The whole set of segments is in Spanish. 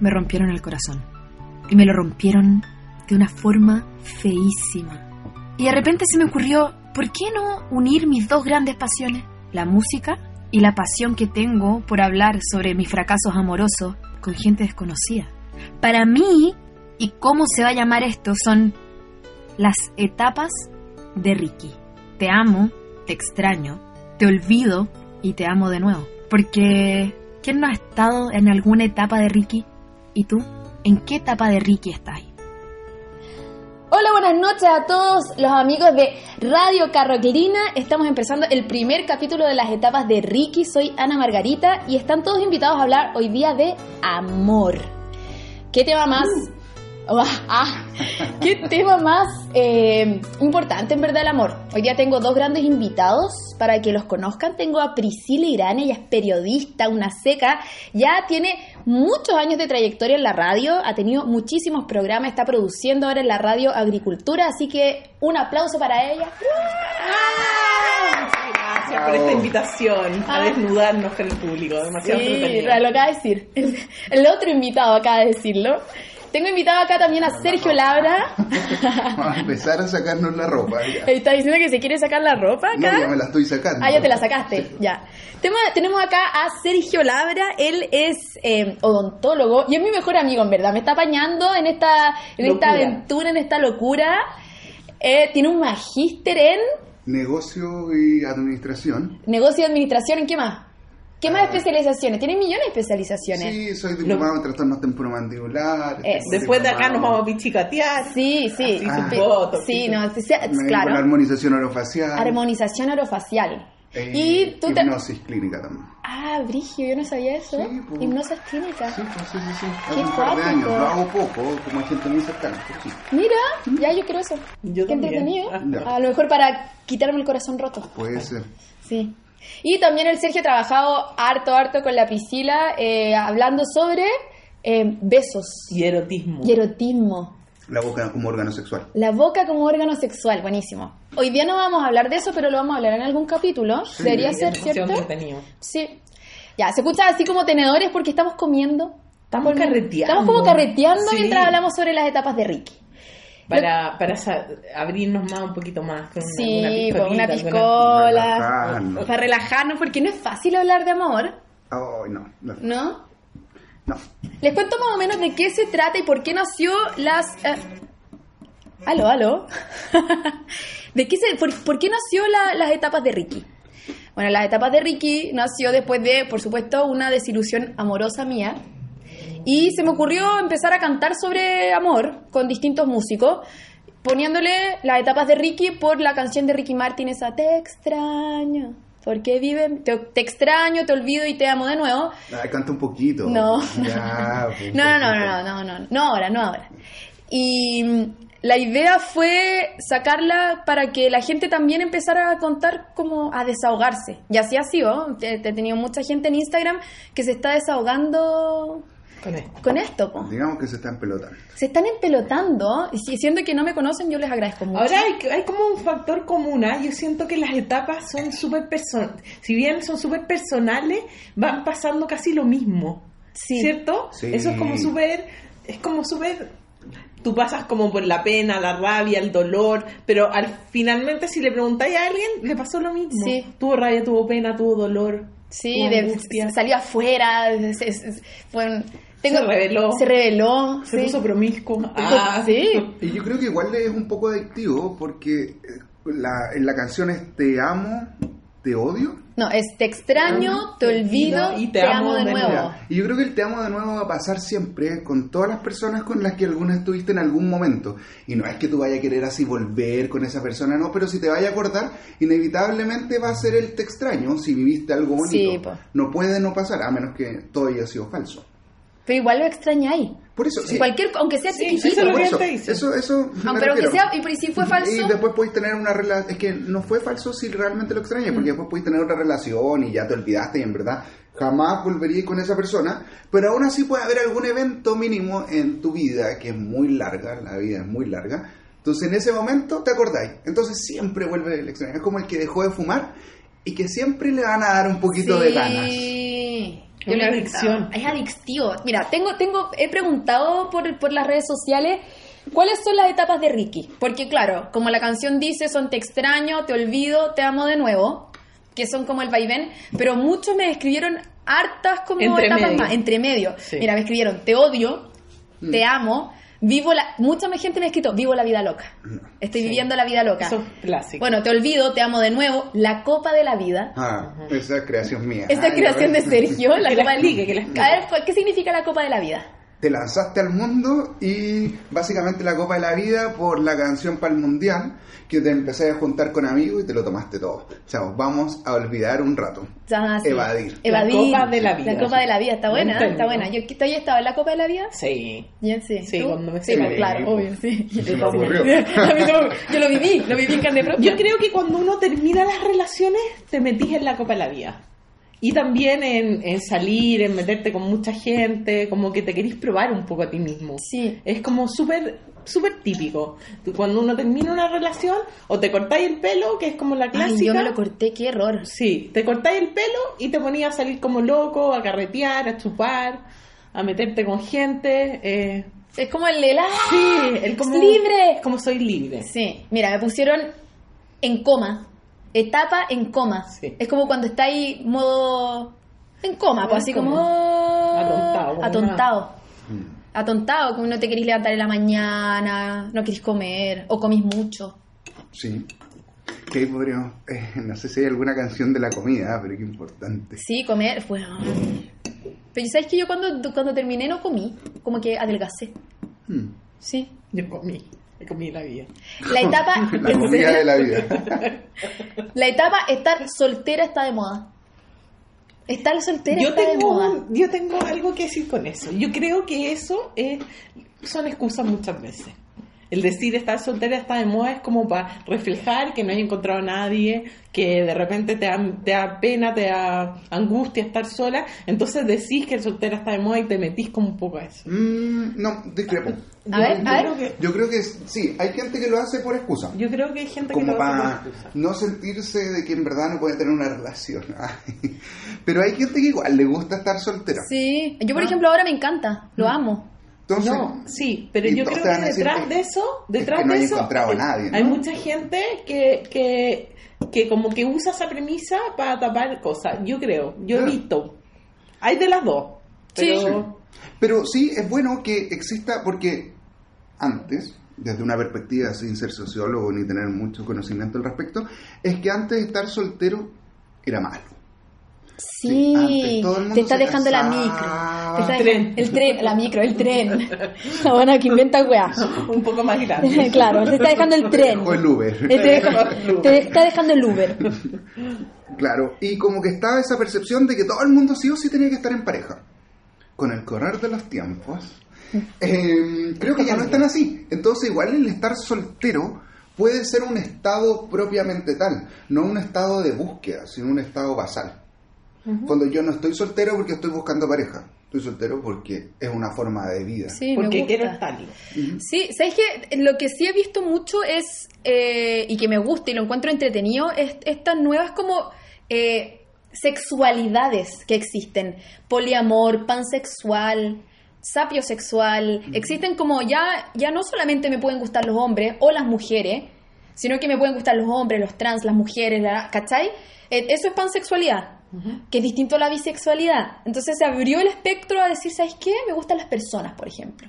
me rompieron el corazón. Y me lo rompieron de una forma feísima. Y de repente se me ocurrió, ¿por qué no unir mis dos grandes pasiones? La música y la pasión que tengo por hablar sobre mis fracasos amorosos con gente desconocida. Para mí, y cómo se va a llamar esto, son las etapas de Ricky. Te amo, te extraño, te olvido y te amo de nuevo. Porque, ¿quién no ha estado en alguna etapa de Ricky? ¿Y tú? ¿En qué etapa de Ricky estás? Hola, buenas noches a todos los amigos de Radio Carroclina. Estamos empezando el primer capítulo de las etapas de Ricky. Soy Ana Margarita y están todos invitados a hablar hoy día de amor. ¿Qué tema más Ah, qué tema más eh, importante en verdad el amor. Hoy día tengo dos grandes invitados para que los conozcan. Tengo a Priscila Irán, ella es periodista, una seca, ya tiene muchos años de trayectoria en la radio, ha tenido muchísimos programas, está produciendo ahora en la radio Agricultura, así que un aplauso para ella. Gracias por esta invitación a ah. desnudarnos con el público. Demasiado sí, lo acaba de decir. el otro invitado acaba de decirlo. Tengo invitado acá también a Sergio Labra. Vamos a empezar a sacarnos la ropa. ¿Está diciendo que se quiere sacar la ropa acá? No, ya me la estoy sacando. Ah, ya te la sacaste, ya. Tenemos, acá a Sergio Labra, él es eh, odontólogo y es mi mejor amigo, en verdad. Me está apañando en esta, en esta aventura, en esta locura. Eh, tiene un magíster en... Negocio y administración. Negocio y administración, ¿en qué más? ¿Qué más especializaciones? Tienen millones de especializaciones. Sí, soy diplomado en trastornos temporomandibulares. Después de acá nos vamos a pichicatear. Sí, sí. Ah, sí, no, claro. Con armonización orofacial. Armonización orofacial. E y tú hipnosis clínica también. Ah, Brigio, yo no sabía eso. Sí, pues, hipnosis clínica. Sí, pues, sí, sí, sí. Hace un par de años. Lo hago poco, como gente muy cercana. Sí. Mira, ya yo quiero eso. Yo Qué entretenido. A lo mejor para quitarme el corazón roto. Puede ser. Sí. Y también el Sergio ha trabajado harto, harto con la Priscila, eh, hablando sobre eh, besos. Y erotismo. Y erotismo. La boca como órgano sexual. La boca como órgano sexual, buenísimo. Hoy día no vamos a hablar de eso, pero lo vamos a hablar en algún capítulo. Debería ser, ¿cierto? Sí. Ya, se escucha así como tenedores porque estamos comiendo. Estamos carreteando. Estamos como carreteando mientras hablamos sobre las etapas de Ricky. Para, para abrirnos más un poquito más con sí, una, una piscola. Para relajarnos, porque no es fácil hablar de amor. Oh, no, no. ¿No? No. Les cuento más o menos de qué se trata y por qué nació las... Eh, aló, aló. ¿De qué se, por, qué nació las etapas de Ricky? Bueno, las etapas de Ricky nació después de, por supuesto, una desilusión amorosa mía y se me ocurrió empezar a cantar sobre amor con distintos músicos, poniéndole las etapas de Ricky por la canción de Ricky Martin, esa Te extraño. Porque vive, te, extraño, te olvido y te amo de nuevo. Ay, canta un poquito. No. Ya, no, no, no, no, no, no, no, no ahora, no ahora. Y la idea fue sacarla para que la gente también empezara a contar como a desahogarse. Y así ha sido. He tenido mucha gente en Instagram que se está desahogando con esto. Digamos que se están pelotando. Se están empelotando y siendo que no me conocen yo les agradezco mucho. Ahora hay, como un factor común, ¿ah? yo siento que las etapas son súper personales, si bien son súper personales, van pasando casi lo mismo, ¿cierto? Eso es como súper, es como súper tú pasas como por la pena, la rabia, el dolor, pero al finalmente si le preguntáis a alguien, le pasó lo mismo. Tuvo rabia, tuvo pena, tuvo dolor. Sí, salió afuera, fue se reveló. Se reveló. Se puso promiscuo. Ah, sí. Y yo creo que igual es un poco adictivo porque eh, la, en la canción es Te amo, te odio. No, es te extraño, te olvido y te, amo, de nuevo. Y yo creo que el te amo de nuevo va a pasar siempre con todas las personas con las que alguna estuviste en algún momento. Y no es que tú vayas a querer así volver con esa persona, no, pero si te vaya a acordar, inevitablemente va a ser el te extraño si viviste algo bonito. No puede no pasar, a menos que todo haya sido falso. Pero igual lo extrañáis. Por eso, sí. cualquier, aunque sea chiquitito. Eso, por eso, eso, eso Aunque que sea, y si fue falso. Y después podéis tener una relación. Es que no fue falso si realmente lo extrañas, porque después podéis tener otra relación y ya te olvidaste y en verdad jamás volveríais con esa persona. Pero aún así puede haber algún evento mínimo en tu vida que es muy larga, la vida es muy larga. Entonces en ese momento te acordáis. Entonces siempre vuelve el extraño. Es como el que dejó de fumar y que siempre le van a dar un poquito de ganas. Es una adicción. Es adictivo. Mira, tengo, tengo, he preguntado por, por las redes sociales cuáles son las etapas de Ricky. Porque claro, como la canción dice, son te extraño, te olvido, te amo de nuevo, que son como el vaivén, pero muchos me escribieron hartas como Entre etapas medio. más, entre medio. Sí. Mira, me escribieron, te odio, te amo, vivo la... Mucha gente me ha escrito, vivo la vida loca. Estoy Sí. viviendo la vida loca. Eso es clásico. Bueno, te olvido, te amo de nuevo, la copa de la vida. Ah, esa es creación mía. Esta Ay, creación de. Sergio, la copa que la explique. A ver, ¿cuál- ¿qué significa la copa de la vida? Te lanzaste al mundo y básicamente la Copa de la Vida por la canción para el Mundial, que te empecé a juntar con amigos y te lo tomaste todo. Chao, vamos a olvidar un rato. Ah, sí. Evadir. Evadir. La copa de la vida. La copa de la vida, está buena, Buen está buena. Yo ¿tú ya estaba en la copa de la vida. Sí. Ya, sí. Sí, ¿Tú? cuando me Sí, claro, Sí, obvio, sí. Se me ocurrió. Yo lo viví, lo viví en carne propia. Yo creo que cuando uno termina las relaciones, te metís en la copa de la vida. Y también en, en salir, en meterte con mucha gente, como que te querís probar un poco a ti mismo. Sí. Es como súper súper típico. Cuando uno termina una relación, o te cortáis el pelo, que es como la clásica. Ay, yo me lo corté, qué error. Sí, te cortáis el pelo y te ponías a salir como loco, a carretear, a chupar, a meterte con gente. eh, Es como el de la... sí, el como, libre. Como soy libre. Sí, mira, me pusieron en coma. Etapa en coma. Sí. Es como cuando está ahí modo en coma, pues así Como como atontado, como atontado. Mm. Atontado, como no te querís levantar en la mañana, no querís comer o comís mucho. Sí. Que ahí podríamos. eh, no sé si hay alguna canción de la comida, pero qué importante. Sí, comer, bueno. Pero ¿sabes que yo cuando, cuando terminé no comí? Como que adelgacé. Mm. Sí. Yo comí, me comí la vida. La etapa, La ¿en comida de la vida. La etapa estar soltera está de moda. Estar soltera Yo está de tengo, moda. un- yo tengo algo que decir con eso. Yo creo que eso es, son excusas muchas veces. El decir estar soltera está de moda es como para reflejar que no hay encontrado a nadie, que de repente te da, te da pena, te da angustia estar sola. Entonces decís que el soltera está de moda y te metís como un poco a eso. Mm, no, discrepo. A ver, Yo a creo ver. que- Yo creo que sí, hay gente que lo hace por excusa. Yo creo que hay gente que lo hace por para excusa. no sentirse de que en verdad no puede tener una relación. Pero hay gente que igual le gusta estar soltera. Sí, yo por Ah. ejemplo ahora me encanta, lo amo. Entonces, No, sí, pero yo creo que detrás que- de eso, detrás que no de hay eso, encontrado a hay, nadie, ¿no? hay mucha gente que, que, que como que usa esa premisa para tapar cosas. Yo creo, yo he Ah. visto. Hay de las dos. Sí. Pero Pero sí es bueno que exista porque antes, desde una perspectiva sin ser sociólogo ni tener mucho conocimiento al respecto, es que antes estar soltero era malo. Sí, antes todo el mundo te está dejando la micro. El tren. dejando- El tren, la micro, el tren. La buena que inventa weá. un poco más grande. claro, te está dejando el tren. O el Uber. Te, deja- te está dejando el Uber. Claro, y como que estaba esa percepción de que todo el mundo sí o sí tenía que estar en pareja. Con el correr de los tiempos, eh, creo que ya no están así. Entonces, igual el estar soltero puede ser un estado propiamente tal, no un estado de búsqueda, sino un estado basal. Cuando yo no estoy soltero porque estoy buscando pareja, estoy soltero porque es una forma de vida. Sí, me porque gusta. quiero estarlo. Sí, ¿sabes qué? Lo que sí he visto mucho es, eh, y que me gusta y lo encuentro entretenido, es estas nuevas como eh, sexualidades que existen. Poliamor, pansexual, sapiosexual. Existen como ya, ya no solamente me pueden gustar los hombres o las mujeres, sino que me pueden gustar los hombres, los trans, las mujeres, la- ¿cachai? Eh, eso es pansexualidad. Que es distinto a la bisexualidad. Entonces se abrió el espectro a decir, ¿sabes qué? Me gustan las personas, por ejemplo.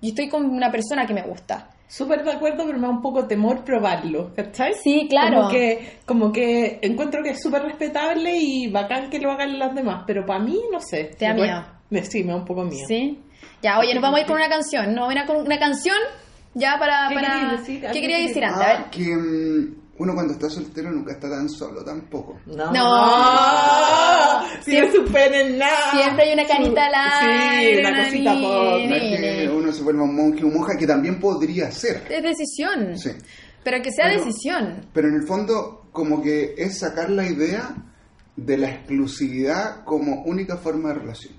Y estoy con una persona que me gusta. Súper de acuerdo, pero me da un poco temor probarlo, ¿cachai? Sí, claro. Como que, como que encuentro que es súper respetable y bacán que lo hagan las demás, pero para mí, no sé. Te da Me miedo. cuesta- Sí, me da un poco miedo. ¿Sí? Ya, oye, nos vamos a ir con una canción. ¿No? Una, con una canción ya para... ¿Qué para... querías decir? ¿Qué ¿Algo quería que- decir antes? A ver. Ah, que mm, uno cuando está soltero nunca está tan solo tampoco. No. No. Si no superen nada. Siempre hay una canita al aire, Sí, una una cosita por. No es que uno se vuelva un monje o monja, que también podría ser. Es decisión. Sí. Pero que sea Pero- decisión. Pero en el fondo, como que es sacar la idea de la exclusividad como única forma de relación.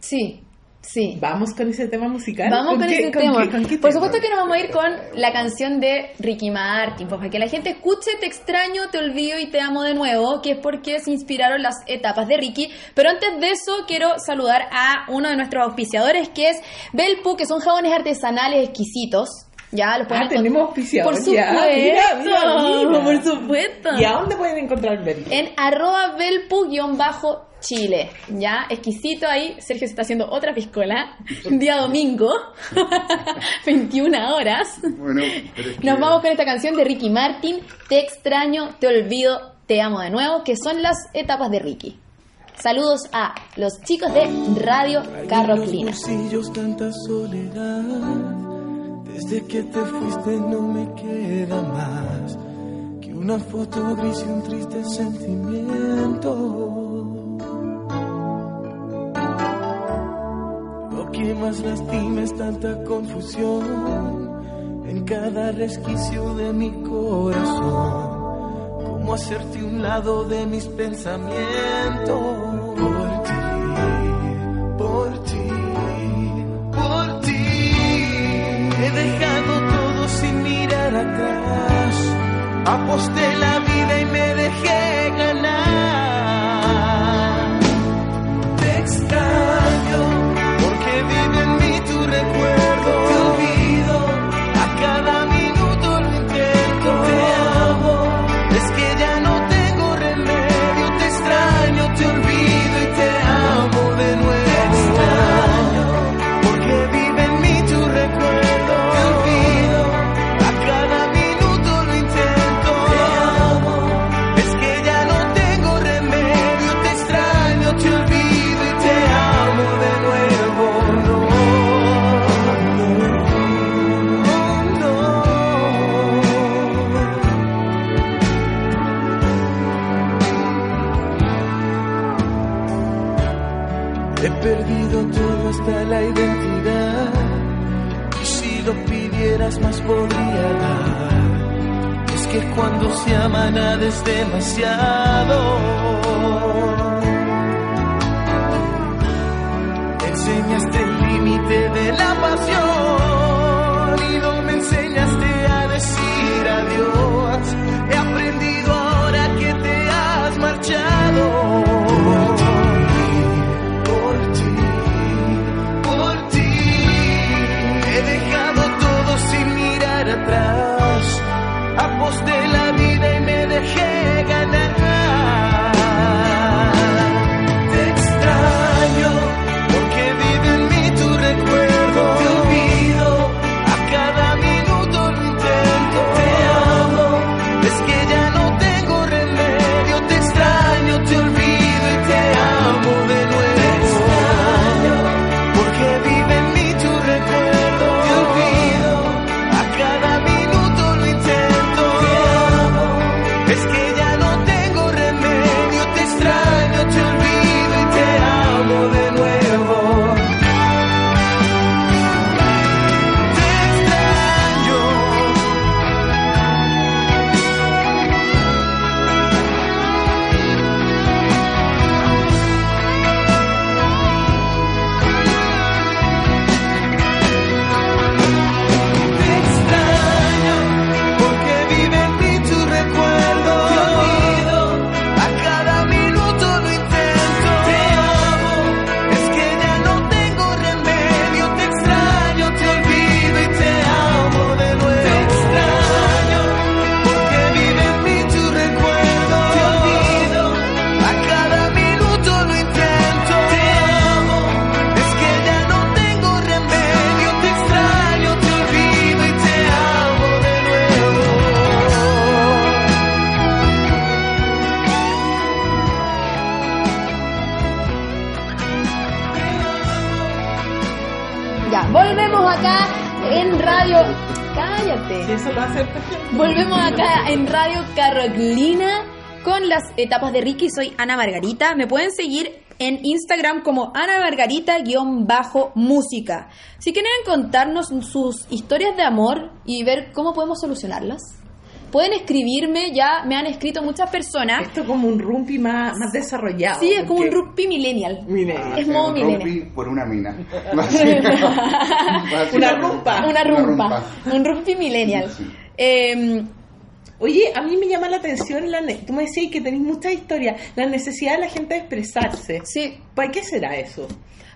Sí. Sí. Vamos con ese tema musical. Vamos con, ese tema. Qué, Por supuesto que nos vamos a ir con la canción de Ricky Martin, pues, para que la gente escuche Te extraño, te olvido y te amo de nuevo, que es porque se inspiraron las etapas de Ricky. Pero antes de eso, quiero saludar a uno de nuestros auspiciadores, que es Belpu, que son jabones artesanales exquisitos. Ya, los pueden Ah, tenemos auspiciadores. Por supuesto. ya. Mira, mira, mira. Por supuesto. ¿Y a dónde pueden encontrar Belpu? En arroba belpu-chile. Ya, exquisito ahí. Sergio se está haciendo otra piscola. Día domingo. 21 horas. Bueno, pero es que- Nos vamos con esta canción de Ricky Martin. Te extraño, te olvido, te amo de nuevo. Que son las etapas de Ricky. Saludos a los chicos de Radio Carro En los Clina. bolsillos tanta soledad. Desde que te fuiste no me queda más que una foto gris y un triste sentimiento. Lo que más lastima es tanta confusión en cada resquicio de mi corazón. Cómo hacerte un lado de mis pensamientos. Por ti, por ti, por ti. He dejado todo sin mirar atrás. Aposté la vida y me dejé cuando se ama Volvemos acá en Radio Carolina con las etapas de Ricky. Soy Ana Margarita. Me pueden seguir en Instagram como Ana Margarita-música. Si quieren contarnos sus historias de amor y ver cómo podemos solucionarlas, pueden escribirme, ya me han escrito muchas personas. Esto es como un rumpi más, más desarrollado. Sí, es como un rugby millennial. Millennial. Es modo un millennial. rugby por una mina. Una rumpa. Una rumpa, un rugby millennial. Sí. Eh, Oye, a mí me llama la atención, la ne- tú me decías que tenéis muchas historias, la necesidad de la gente de expresarse. sí, ¿Para qué será eso?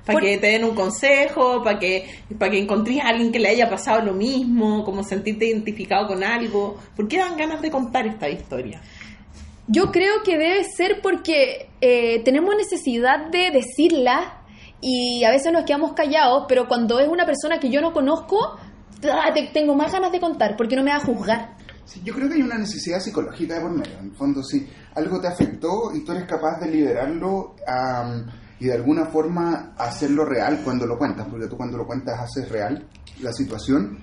¿Para Por- que te den un consejo? ¿Para que, para que encontréis a alguien que le haya pasado lo mismo? ¿Como sentirte identificado con algo? ¿Por qué dan ganas de contar esta historia? Yo creo que debe ser porque eh, tenemos necesidad de decirla y a veces nos quedamos callados, pero cuando es una persona que yo no conozco, tengo más ganas de contar porque no me va a juzgar. Sí, yo creo que hay una necesidad psicológica de por medio. En el fondo, si algo te afectó y tú eres capaz de liberarlo am, y de alguna forma hacerlo real cuando lo cuentas, porque tú cuando lo cuentas haces real la situación,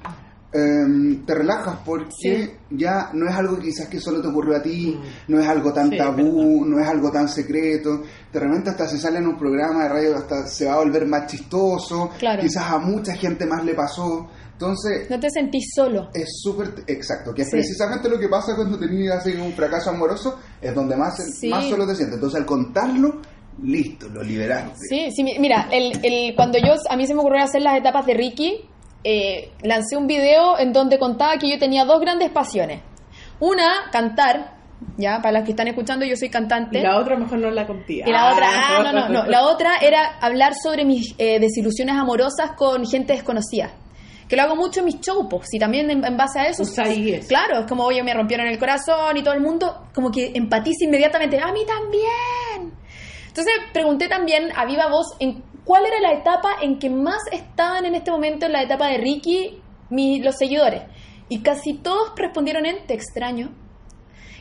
em, te relajas porque Sí. ya no es algo quizás que solo te ocurrió a ti, no es algo tan Sí, tabú, no es algo tan secreto. De repente hasta se sale en un programa de radio, hasta se va a volver más chistoso, Claro. quizás a mucha gente más le pasó. Entonces, No te sentís solo. es súper exacto, que es Sí. precisamente lo que pasa cuando tenías un fracaso amoroso, es donde más, Sí. más solo te sientes. Entonces al contarlo, listo, lo liberaste. Sí, sí, mi- mira, el, el- cuando yo, a mí se me ocurrió hacer las etapas de Ricky, eh, lancé un video en donde contaba que yo tenía dos grandes pasiones. Una, cantar, ya, para las que están escuchando, yo soy cantante. Y la otra mejor no la conté. Y la otra, ah, no, no, no. La otra era hablar sobre mis eh, desilusiones amorosas con gente desconocida. Que lo hago mucho en mis shows, y también en, en base a eso. Claro, es como, oye, me rompieron el corazón y todo el mundo como que empatiza inmediatamente. A mí también. Entonces pregunté también a viva voz en cuál era la etapa en que más estaban en este momento en la etapa de Ricky mi- los seguidores. Y casi todos respondieron en te extraño.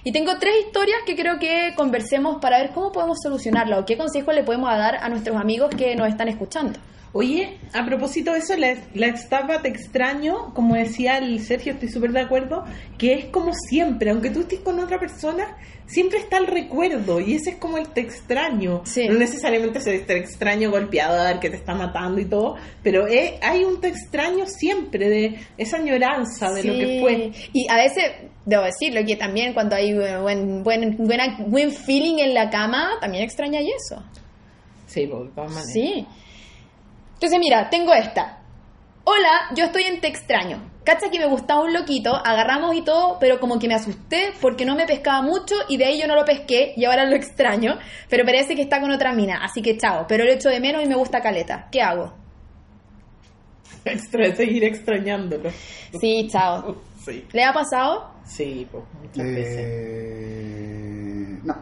Y tengo tres historias que creo que conversemos para ver cómo podemos solucionarla o qué consejos le podemos dar a nuestros amigos que nos están escuchando. Oye, a propósito de eso, la, la etapa te extraño, como decía el Sergio, estoy súper de acuerdo, que es como siempre, aunque tú estés con otra persona, siempre está el recuerdo y ese es como el te extraño. Sí. No necesariamente es el te extraño golpeador que te está matando y todo, pero eh, hay un te extraño siempre de esa añoranza de lo que fue. Y a veces, debo decirlo, que también cuando hay buen, buen, buena- buen feeling en la cama, también extraña eso. Sí, por todas maneras. Sí. Entonces, mira, tengo esta. Hola, yo estoy en Te extraño. Cacha que me gustaba un loquito, agarramos y todo, pero como que me asusté porque no me pescaba mucho y de ahí yo no lo pesqué y ahora lo extraño, pero parece que está con otra mina, así que chao, pero lo echo de menos y me gusta caleta. ¿Qué hago? Extra, seguir extrañándolo. Sí, chao. Sí, ¿Le ha pasado? sí, pues, muchas veces. Eh, no.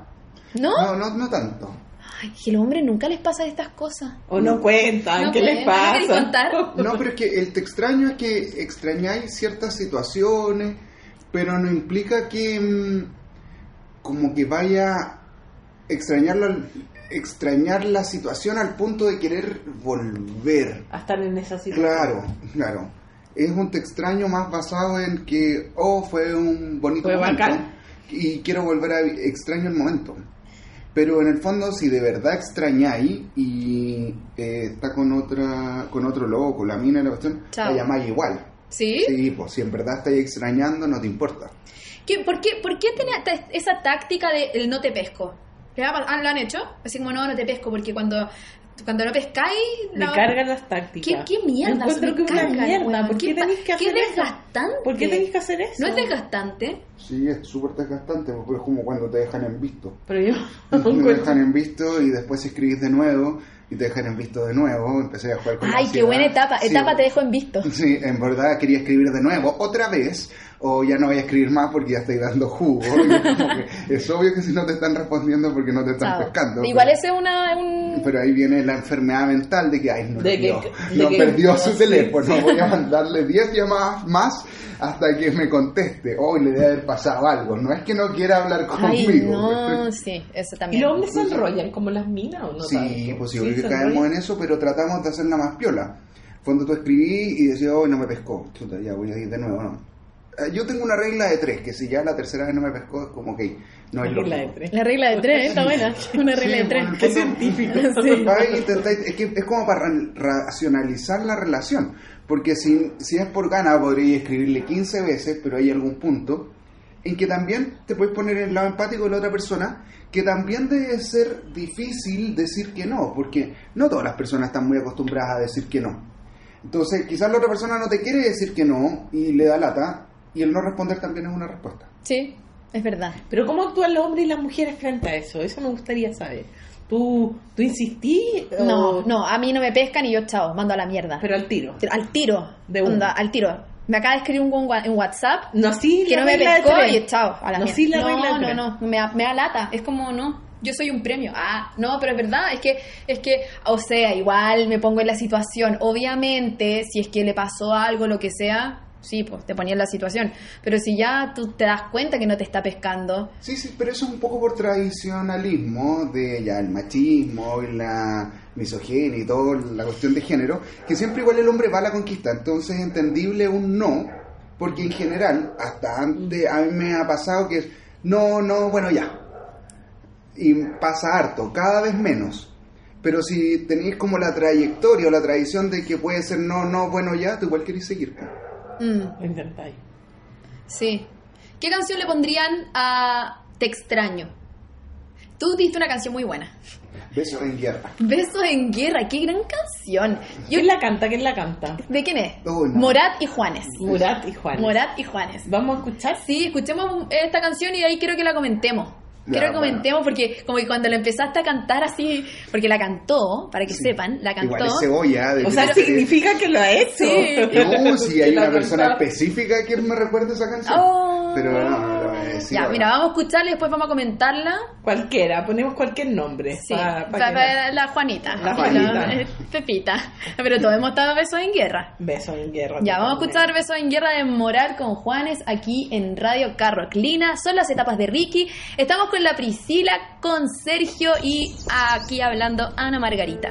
¿No? no, no, no tanto. Ay, los hombres nunca les pasa estas cosas. O no cuentan, No ¿qué les cuentan, ¿no queréis pasa? No, pero es que el te extraño es que extrañáis ciertas situaciones, pero no implica que mm, como que vaya a extrañar la, extrañar la situación al punto de querer volver. A estar en esa situación. Claro, claro. Es un te extraño más basado en que, oh, fue un bonito Fue momento bacán. y quiero volver a extraño el momento. Pero en el fondo, si de verdad extrañáis y eh, está con otra con otro loco, la mina y la cuestión, Chao. la llamáis igual. ¿Sí? Sí, pues si en verdad estáis extrañando, no te importa. ¿Qué- por, qué, ¿Por qué tenía ta- esa táctica de el no te pesco? ¿Le ha pas- ah, ¿Lo han hecho? Así como no, no te pesco, porque cuando, cuando no pescáis... Me la- cargan las tácticas. ¿Qué, qué mierda? Yo encuentro me que es una mierda. weón. ¿Por qué tenéis que hacer Qué eso? desgastante. ¿Por qué tenéis que hacer eso? ¿No es desgastante? Sí, es súper desgastante, porque es como cuando te dejan en visto. Pero yo Te encuentro- dejan en visto y después escribís de nuevo y te dejan en visto de nuevo. Empecé a jugar con la Ay, qué buena etapa. Sí, etapa te dejo en visto. Sí, en verdad quería escribir de nuevo, otra vez, o ya no voy a escribir más porque ya estoy dando jugo. Y es como que es obvio que si no te están respondiendo porque no te están Chao. pescando. Igual pero, ese es una... Un... pero ahí viene la enfermedad mental de que, ay, no, De dio, que- no de que- perdió su sí. teléfono, voy a mandarle 10 llamadas más hasta que me conteste. Hoy le debe haber pasado algo. No es que no quiera hablar Ay, conmigo. no, sí, eso ¿Y también. los hombres se enrollan como las minas o no? Sí, tanto? pues sí, que caemos en eso, pero tratamos de hacerla más piola. Cuando tú escribí y decías, hoy no me pescó, chuta, ya voy a ir de nuevo, no. Eh, Yo tengo una regla de tres, que si ya la tercera vez no me pescó, es como que no es Regla de tres. La regla de tres, está buena. Una regla Sí, de tres. Qué científico. Sí. Es, que es como para ra- racionalizar la relación, porque si, si es por gana podría escribirle 15 veces, pero hay algún punto en que también te puedes poner en el lado empático de la otra persona, que también debe ser difícil decir que no, porque no todas las personas están muy acostumbradas a decir que no. Entonces, quizás la otra persona no te quiere decir que no y le da lata, y el no responder también es una respuesta. Sí, es verdad. Pero ¿cómo actúan los hombres y las mujeres frente a eso? Eso me gustaría saber. ¿Tú, tú insistí? o- No, no, a mí no me pescan y yo, chao, mando a la mierda. Pero al tiro. al tiro. De onda, una. al tiro. Me acaba de escribir un en WhatsApp No, sí, que no me pescó y chao, a la No, mierda. sí, la no, no, tres. no, me da, me da lata. Es como, no, yo soy un premio. Ah, no, pero es verdad, es que, es que, o sea, igual me pongo en la situación. Obviamente, si es que le pasó algo, lo que sea, sí, pues te ponía en la situación. Pero si ya tú te das cuenta que no te está pescando, Sí, sí, pero eso es un poco por tradicionalismo de ya el machismo y la misoginia y todo, la cuestión de género, que siempre igual el hombre va a la conquista, entonces es entendible un no, porque en general, hasta antes a mí me ha pasado que es no, no, bueno, ya. Y pasa harto, cada vez menos. Pero si tenéis como la trayectoria o la tradición de que puede ser no, no, bueno, ya, tú igual querés seguir. Mm, Lo intentáis. sí. ¿Qué canción le pondrían a Te extraño? Tú diste una canción muy buena. Besos en guerra. Besos en guerra, qué gran canción. Yo, ¿Quién la canta? ¿Quién la canta? ¿De quién es? No. Morat y Juanes. Murat y Juan. Morat y Juanes. ¿Vamos a escuchar? Sí, escuchemos esta canción y ahí quiero que la comentemos. Quiero que bueno. comentemos porque como que cuando la empezaste a cantar así, porque la cantó, para que Sí. sepan, la cantó. Igual es cebolla. de O sea, que- significa que lo ha hecho. Sí. No, si hay una persona cantó. específica que me recuerda esa canción. Oh. Pero no, decir. Ya, mira, vamos a escucharla y después vamos a comentarla. Cualquiera, ponemos cualquier nombre. Sí, la Juanita. La Juanita. eh, Pepita. Pero todos hemos estado besos en guerra. Beso en guerra. Ya, vamos a escuchar Besos en Guerra de Moral con Juanes aquí en Radio Carroclina. Son las etapas de Ricky. Estamos con la Priscila, con Sergio y aquí hablando Ana Margarita.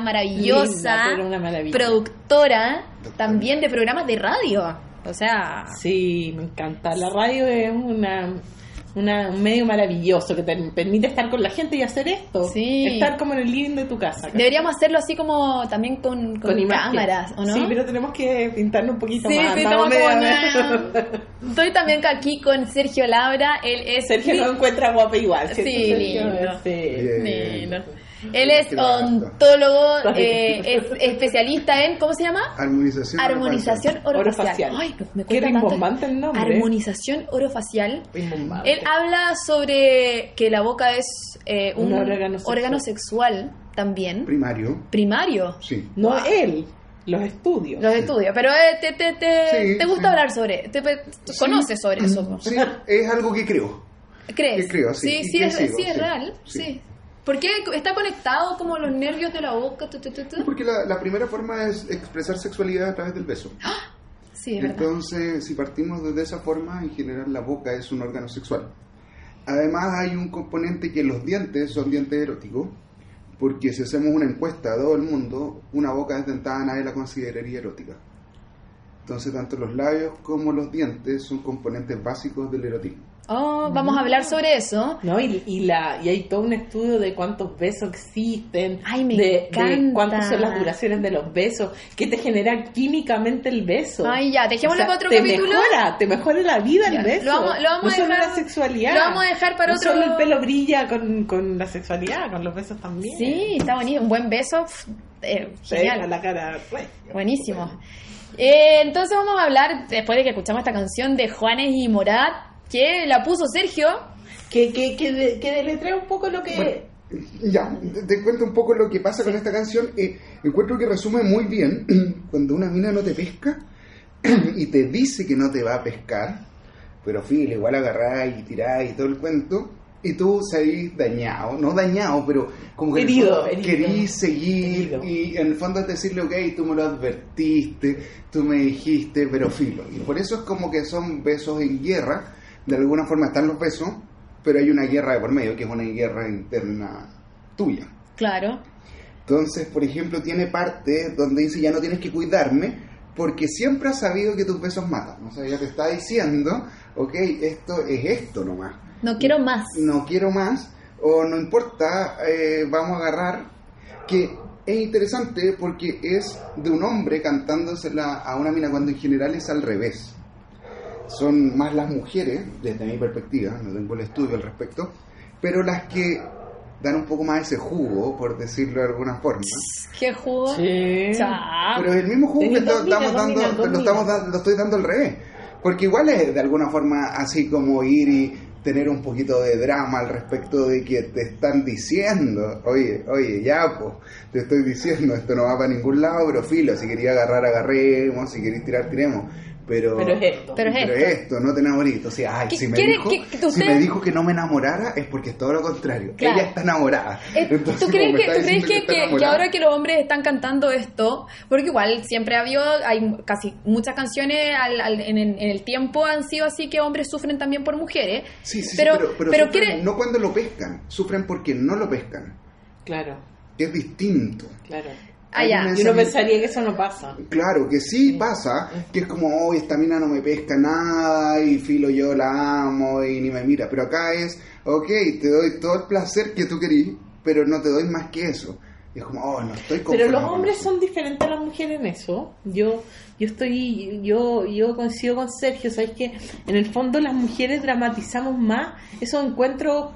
maravillosa, Linda, pero una maravilla. productora también de programas de radio. O sea, Sí, me encanta. La radio es una, una- un medio maravilloso que te permite estar con la gente y hacer esto. Sí. Estar como en el living de tu casa. deberíamos hacerlo así como también con, con, cámaras, ¿o no? Sí, pero tenemos que pintarnos un poquito Sí, más. pintamos como Estoy también aquí con Sergio Labra. Él es Sergio no encuentra guapa igual. ¿cierto, Sí, lindo. Sí. Lindo. Él es ontólogo, eh, es especialista en, ¿cómo se llama? Armonización. Armonización orofacial. Orofacial. Ay, me Qué rimbombante el nombre. Armonización orofacial. Rimbombante. Él habla sobre que la boca es eh, un, Un órgano sexual. órgano sexual también, Primario. primario. Sí. No Wow. él, los estudios. Los estudios, pero eh, te, te, te, Sí, te gusta sí. hablar sobre, te, te- conoces sobre eso. Sí, es algo que creo. ¿Crees? Que creo, sí, Sí, sí, es, sigo, sí, es sí, real. sí. ¿Por qué está conectado como los nervios de la boca? tu, tu, tu, tu? Porque la, la primera forma es expresar sexualidad a través del beso. Sí, es verdad. Entonces, si partimos desde esa forma, en general la boca es un órgano sexual. Además, hay un componente que los dientes son dientes eróticos, porque si hacemos una encuesta a todo el mundo, una boca desdentada nadie la consideraría erótica. Entonces, tanto los labios como los dientes son componentes básicos del erotismo. Oh, vamos a hablar sobre eso. ¿no? Y, y, la, y hay todo un estudio de cuántos besos existen, Ay, me de, de cuántas son las duraciones de los besos, qué te genera químicamente el beso. Ay, ya, dejémoslo O sea, para otro te capítulo. Mejora, te mejora la vida Ya, el beso. lo vamos- lo vamos no a solo dejar- la sexualidad. lo vamos a dejar para no otro- solo el pelo brilla con, con la sexualidad, con los besos también. Sí, está buenísimo. Un buen beso. eh, genial. la cara. Buenísimo. Eh, entonces vamos a hablar, después de que escuchamos esta canción de Juanes y Morat, que la puso Sergio. Que, que, que, de- que deletrea un poco lo que... Bueno, ya, te, te cuento un poco lo que pasa con esta canción. Eh, encuentro que resume muy bien cuando una mina no te pesca y te dice que no te va a pescar, pero fíjate, igual agarrás y tirás y todo el cuento, y tú salís dañado, no dañado, pero como que en el Herido, fondo herido. querís seguir Herido. y en el fondo es decirle, ok, tú me lo advertiste, tú me dijiste, pero filo. Y por eso es como que son besos en guerra, de alguna forma están los besos, pero hay una guerra de por medio, que es una guerra interna tuya. Claro. Entonces, por ejemplo, tiene parte donde dice ya no tienes que cuidarme porque siempre has sabido que tus besos matan. O sea, ya te está diciendo, ok, esto es esto nomás. No quiero más. No quiero más o no importa, eh, vamos a agarrar. Que es interesante porque es de un hombre cantándosela a una mina cuando en general es al revés. Son más las mujeres, desde mi perspectiva, no tengo el estudio al respecto, pero las que dan un poco más ese jugo, por decirlo de alguna forma. ¿Qué jugo? Sí. Pero es el mismo jugo que Tenés estamos dando, lo, estamos dando- lo estoy dando al revés. Porque igual es de alguna forma así como ir y tener un poquito de drama al respecto de que te están diciendo, oye, oye, ya, pues, te estoy diciendo, esto no va para ningún lado, pero filo, si quería agarrar, agarremos, si queréis tirar, tiremos. Pero, Pero es esto. Pero es esto. no te enamorís. O sea, ay, ¿Qué- si me, dijo, que si me dijo que no me enamorara es porque es todo lo contrario. Claro. Ella está enamorada. Eh, Entonces, ¿Tú crees, que, ¿tú crees que, ahora que los hombres están cantando esto, porque igual siempre ha habido, hay casi muchas canciones al- al- en, el- en el tiempo han sido así que hombres sufren también por mujeres, Sí, sí, sí, pero, pero, pero, pero sufren quiere- no cuando lo pescan, sufren porque no lo pescan. Claro, Es distinto. claro. Ah, ya. una- Y uno pensaría que eso no pasa. Claro, que sí pasa, que es como, hoy esta mina no me pesca nada y filo yo la amo y ni me mira. Pero acá es, ok, te doy todo el placer que tú querís, pero no te doy más que eso. Y es como, oh, no estoy Pero los hombres son diferentes a las mujeres en eso. Yo yo estoy yo yo coincido con Sergio, sabes que en el fondo las mujeres dramatizamos más esos encuentros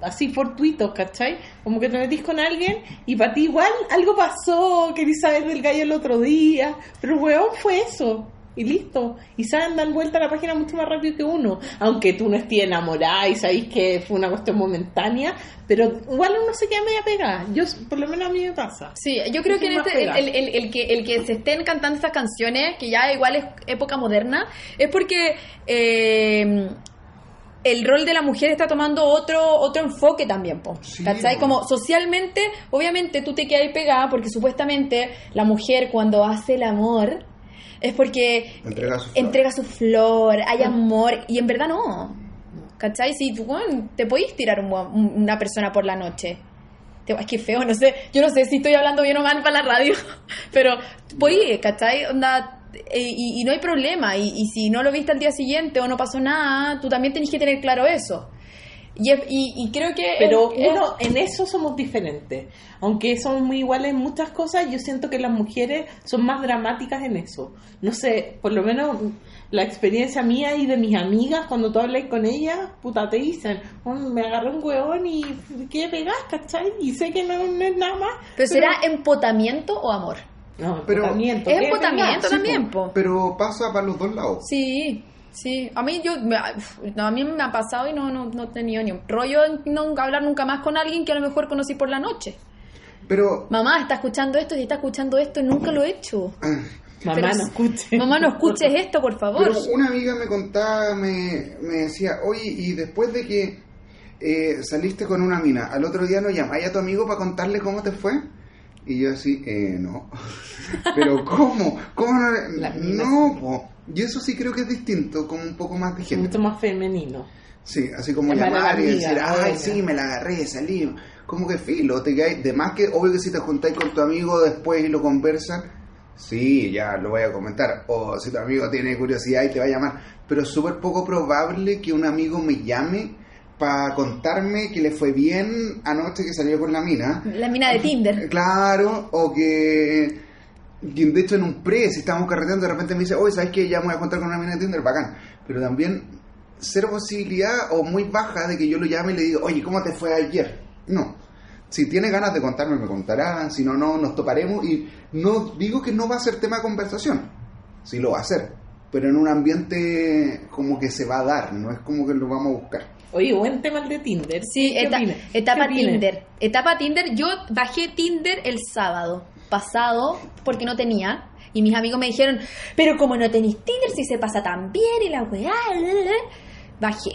así fortuitos, ¿cachai? Como que te metís con alguien y para ti igual algo pasó, querís saber del gallo el otro día, pero weón fue eso. Y listo. Y saben dar vuelta a la página mucho más rápido que uno. Aunque tú no estés enamorada y sabéis que fue una cuestión momentánea, pero igual uno se queda media pegada. Yo, por lo menos a mí me pasa. Sí, yo creo que en este, el, pegada. el- el- el que, el que se estén cantando estas canciones, que ya igual es época moderna, es porque eh, el rol de la mujer está tomando otro otro enfoque también, po, Sí, ¿cachai? Como socialmente, obviamente tú te quedas pegada porque supuestamente la mujer cuando hace el amor es porque Entrega su flor. entrega su flor, hay amor, y en verdad no. ¿cachai? Si tú, weón, te podéis tirar un una persona por la noche. Es que feo, no sé, yo no sé si estoy hablando bien o mal para la radio, pero podéis, ¿cachai? Onda, y, y no hay problema, y, y si no lo viste al día siguiente o no pasó nada, tú también tenés que tener claro eso. Y, creo que... Pero es- en eso somos diferentes. Aunque somos muy iguales en muchas cosas, yo siento que las mujeres son más dramáticas en eso. No sé, por lo menos la experiencia mía y de mis amigas, cuando tú hablas con ellas, puta, te dicen, "Oh, me agarré un huevón y ¿qué pegas, cachai? Y sé que no, no es nada más. pero será empotamiento o amor. No, Pero-. Es ¿qué empotamiento también, po. po. Pero pasa para los dos lados. Sí, sí. A mí yo me- a mí me ha pasado y no, no, no he tenido ni un rollo en no hablar nunca más con alguien que a lo mejor conocí por la noche. Pero Mamá está escuchando esto y está escuchando esto y nunca lo he hecho. Mamá, Pero- no escuche. Mamá, no escuches esto, por favor. Pero una amiga me contaba, me, me decía, oye, y después de que eh, saliste con una mina, al otro día no llamáis a tu amigo para contarle cómo te fue. Y yo así, eh, no. Pero ¿cómo? ¿Cómo no? No, po. Y eso sí creo que es distinto, como un poco más de Mucho gente. más femenino. Sí, así como Es llamar y decir, ay, sí, me la agarré, salí. Como que filo, te quedáis. De más que, obvio que si te juntáis con tu amigo después y lo conversan, sí, ya lo voy a comentar. O si tu amigo tiene curiosidad y te va a llamar. Pero es súper poco probable que un amigo me llame para contarme que le fue bien anoche que salió con la mina. La mina de Tinder. Claro, o que, que de hecho en un pre, si estamos carreteando, de repente me dice, oye, ¿sabes qué? Ya me voy a contar con una mina de Tinder, bacán. Pero también, cero posibilidad o muy baja de que yo lo llame y le diga, oye, ¿cómo te fue ayer? No. Si tiene ganas de contarme, me contará. Si no, no, nos toparemos. Y no digo que no va a ser tema de conversación. Sí lo va a hacer. Pero en un ambiente como que se va a dar, no es como que lo vamos a buscar. Oye, buen tema el de Tinder. Sí, ¿Qué eta- opinas? etapa. Tinder. Etapa Tinder. Yo bajé Tinder el sábado pasado porque no tenía. Y mis amigos me dijeron, pero como no tenéis Tinder, si se pasa tan bien y la weá. la, la, la". Bajé.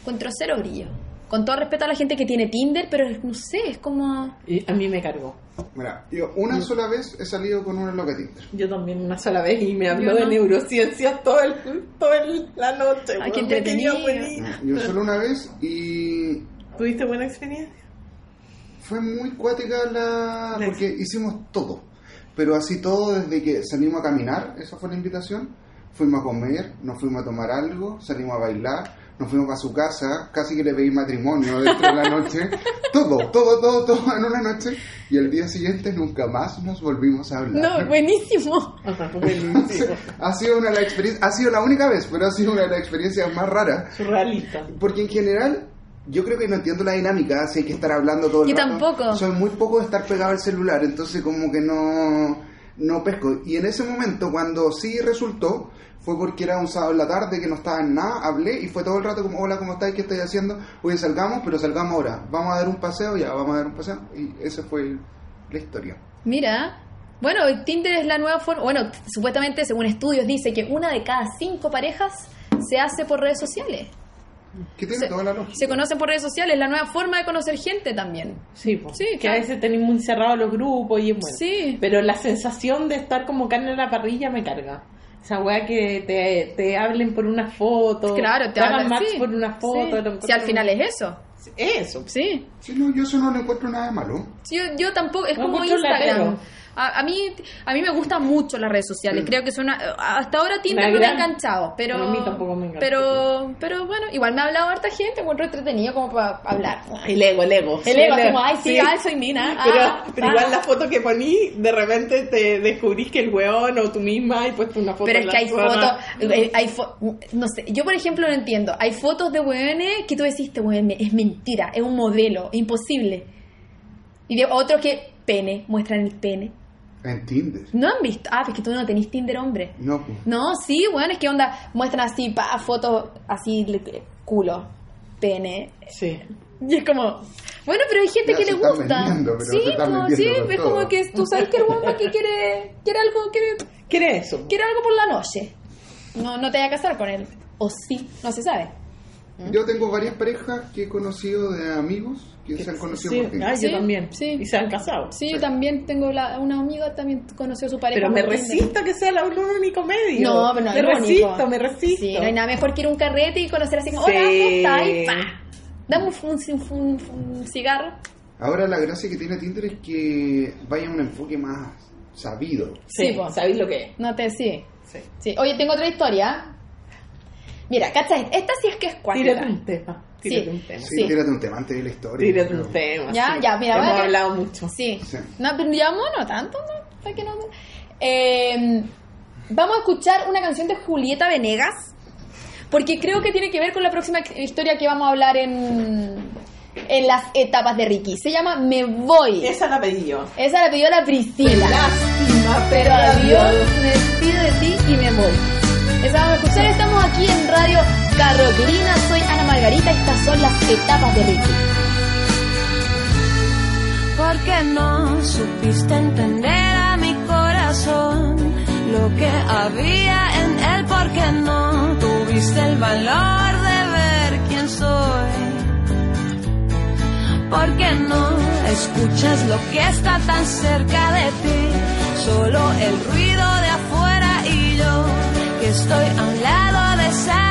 Encuentro cero brillo. Con todo respeto a la gente que tiene Tinder, pero no sé, es como... Y a mí me cargó. Mira, yo una sola vez he salido con una loca Tinder. Yo también una sola vez y me habló Yo de no. neurociencias todo el, todo el- la noche. Ay, qué entretenido. Yo solo una vez y ¿Tuviste buena experiencia? fue muy cuática la... La- porque hicimos todo. Pero así todo desde que salimos a caminar, esa fue la invitación. Fuimos a comer, nos fuimos a tomar algo, salimos a bailar, nos fuimos para su casa, casi que le pedí matrimonio dentro de la noche. Todo, todo, todo, todo en una noche. Y el día siguiente nunca más nos volvimos a hablar. No, buenísimo. Buenísimo. ha sido una de las experiencias, ha sido la única vez, pero ha sido una de las experiencias más raras. Surrealista. Porque en general, yo creo que no entiendo la dinámica, si hay que estar hablando todo el Yo rato. tampoco. Soy muy poco de estar pegado al celular, entonces como que no, no pesco. Y en ese momento, cuando sí resultó, fue porque era un sábado en la tarde que no estaba en nada, hablé y fue todo el rato como, hola, ¿cómo estáis? ¿Qué estáis haciendo? Oye, salgamos, pero salgamos ahora. Vamos a dar un paseo, ya, vamos a dar un paseo. Y esa fue la historia. Mira, bueno, Tinder es la nueva forma. Bueno, supuestamente, según estudios, dice que una de cada cinco parejas se hace por redes sociales. Que tiene Se, toda la lógica. se conocen por redes sociales, la nueva forma de conocer gente también. Sí, pues. Sí, que claro. a veces tenemos muy cerrados los grupos y es bueno. Sí. Pero la sensación de estar como carne en la parrilla me carga. Esa weá que te, te hablen por una foto. Claro, te hagan hablan match sí, por una foto. sí. lo Si al final es eso. Eso. Sí. Sí, no, yo eso no le encuentro nada de malo. Yo, yo tampoco, es No como Instagram. latero. A, a mí a mí me gustan mucho las redes sociales. Mm. Creo que son una, hasta ahora Tinder no me ha enganchado, pero A mí tampoco me enganchó. Pero pero bueno, igual me ha hablado harta gente, encuentro entretenido como para hablar. El ego, el ego. El ego, como, ay, sí, ay, soy mina. Pero, ah, pero ah. igual la foto que poní, de repente te descubrís que el weón o tú misma y puesto una foto. Pero es que hay fotos, eh, hay fo- no sé, yo por ejemplo no entiendo, hay fotos de weones que tú decís, este weón es mentira, es un modelo, es imposible. Y de otros que pene, muestran el pene. En Tinder. ¿No han visto? Ah, pues que tú no tenés Tinder, hombre. No, pues. No, sí, bueno, es que onda, muestran así, pa, fotos así, culo, pene. Sí. Y es como, bueno, pero hay gente Ya que se le gusta. vendiendo, sí, se están como, vendiendo sí, es todo. como que tú sabes que el guapo que quiere, quiere algo, quiere, ¿Qué es eso? quiere algo por la noche. No, no te vayas a casar con él. O sí, no se sabe. Yo tengo varias parejas que he conocido de amigos que se han conocido Sí, por Tinder. ah, yo Sí, también. sí. Y se han casado. Sí, yo también tengo la, una amiga también conoció a su pareja. Pero me resisto a que sea la- un único medio. No, pero no me resisto, único. me resisto. Sí, no hay nada mejor que ir a un carrete y conocer así como, Sí. hola, ¿cómo estás? Dame un, un- un- un cigarro. Ahora la gracia que tiene Tinder es que vaya a un enfoque más sabido. Sí, Sí. ¿sabéis lo que es? No te, sí. Sí. sí. Oye, tengo otra historia. Mira, cacha, esta sí es que es cuática. Tírate un tema. Tírate Sí. un tema. Sí, Sí. tírate un tema antes de la historia. Tírate pero- un tema. Ya, sí. ya, mira, Hemos hablado mucho. Sí. Sí. No, pero digamos, no tanto, ¿no? ¿Para qué no? Eh, vamos a escuchar una canción de Julieta Venegas, porque creo que tiene que ver con la próxima historia que vamos a hablar en, en las etapas de Ricky. Se llama Me Voy. Esa la pedí yo. Esa la pidió la Priscila. Lástima, Pero adiós, me despido de ti y me voy. Escuchar. Estamos aquí en Radio Carroclina. Soy Ana Margarita. Estas son las etapas de Ricky. Porque no supiste entender a mi corazón lo que había en él, porque no tuviste el valor de ver quién soy. Porque no escuchas lo que está tan cerca de ti, solo el ruido de afuera y yo estoy a un lado desaparezco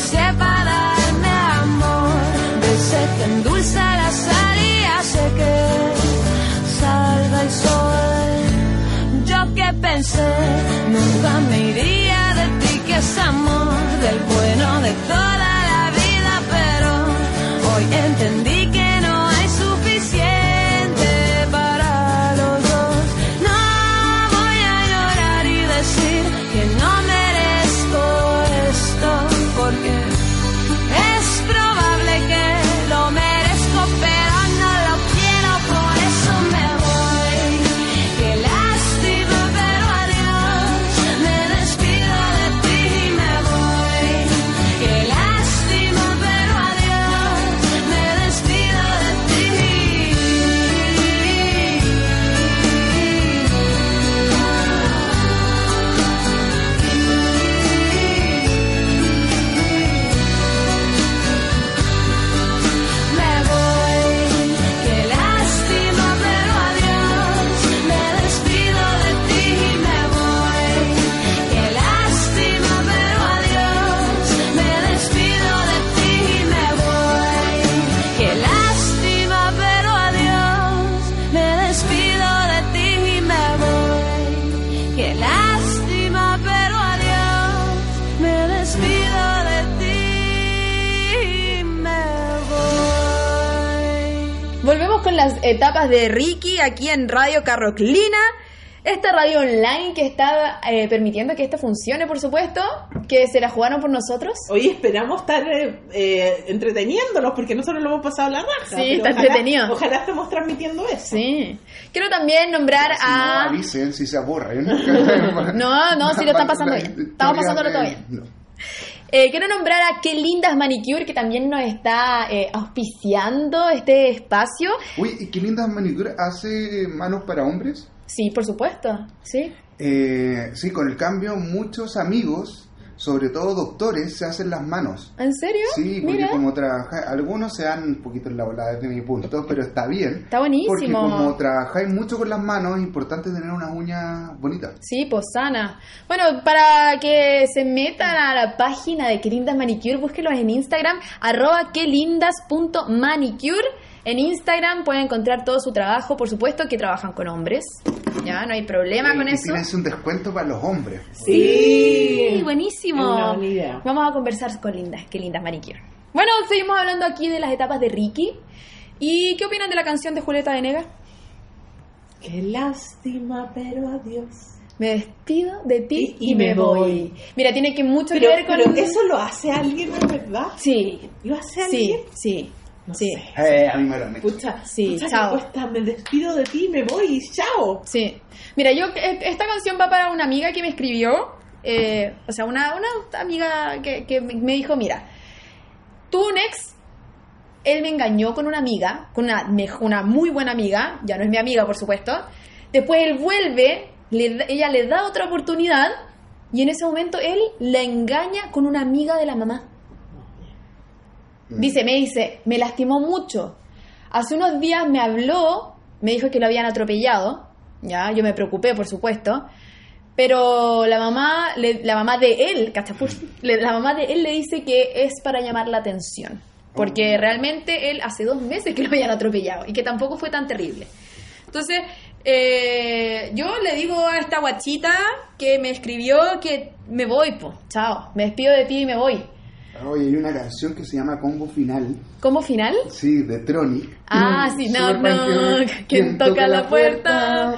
alguien que sepa darme amor, ese que endulza la sal y hace que salga el sol. Yo que pensé, nunca me iría de ti, que es amor, del bueno de toda de Ricky aquí en Radio Carroclina. Esta radio online que está eh, permitiendo que esto funcione, por supuesto, que se la jugaron por nosotros. Hoy esperamos estar eh, eh, entreteniéndolos porque nosotros lo hemos pasado a la raja. Sí, está ojalá- entretenido. Ojalá estemos transmitiendo eso. Sí. Quiero también nombrar Si no, a... avisen si se aburren. No, no, sí lo están pasando bien. Estamos pasándolo todo bien. No. Eh, quiero nombrar a Qué Lindas Manicure, que también nos está eh, auspiciando este espacio. Uy, ¿y qué linda manicure hace manos para hombres? Sí, por supuesto. Sí. Eh, sí, con el cambio muchos amigos, sobre todo doctores, se hacen las manos. ¿En serio? Sí, porque Mira. como trabajáis, algunos se dan un poquito en la volada desde mi punto, pero está bien. Está buenísimo. Porque como trabajáis mucho con las manos, es importante tener unas uñas bonitas. Sí, pues sana. Bueno, para que se metan a la página de Qué Lindas Manicure, búsquenlos en Instagram, arroba quelindas.manicure. En Instagram pueden encontrar todo su trabajo, por supuesto que trabajan con hombres, ya no hay problema con Y eso. tienes un descuento para los hombres. Sí, buenísimo. Una buena idea. Vamos a conversar con lindas, qué lindas maniquías. Bueno, seguimos hablando aquí de las etapas de Ricky. ¿Y qué opinan de la canción de Julieta Venegas? Qué lástima, pero adiós. Me despido de ti y, Y- y me me voy. voy. Mira, tiene que mucho Pero, que ver con pero eso lo hace alguien de verdad. Sí, ¿Lo hace sí, alguien? sí, No sí. sé. Eh, a mí me lo hecho. Pucha, Sí, pucha, chao. cuesta, me despido de ti, me voy y chao. Sí. Mira, yo eh, esta canción va para una amiga que me escribió, eh, o sea, una, una amiga que, que me dijo, mira, tuve un ex, él me engañó con una amiga, con una, una muy buena amiga, ya no es mi amiga, por supuesto. Después él vuelve, le ella le da otra oportunidad y en ese momento él la engaña con una amiga de la mamá. Dice, me dice, me lastimó mucho. Hace unos días me habló, me dijo que lo habían atropellado, ya, yo me preocupé, por supuesto, pero la mamá, le- la mamá de él, cachapur, le- la mamá de él le dice que es para llamar la atención, porque realmente él hace dos meses que lo habían atropellado y que tampoco fue tan terrible. Entonces, eh, yo le digo a esta guachita que me escribió que me voy, pues, chao, me despido de ti y me voy. Oye, hay una canción que se llama Combo Final. ¿Cómo final? Sí, de Tronic. Ah, sí, no, no. ¿quién toca la puerta?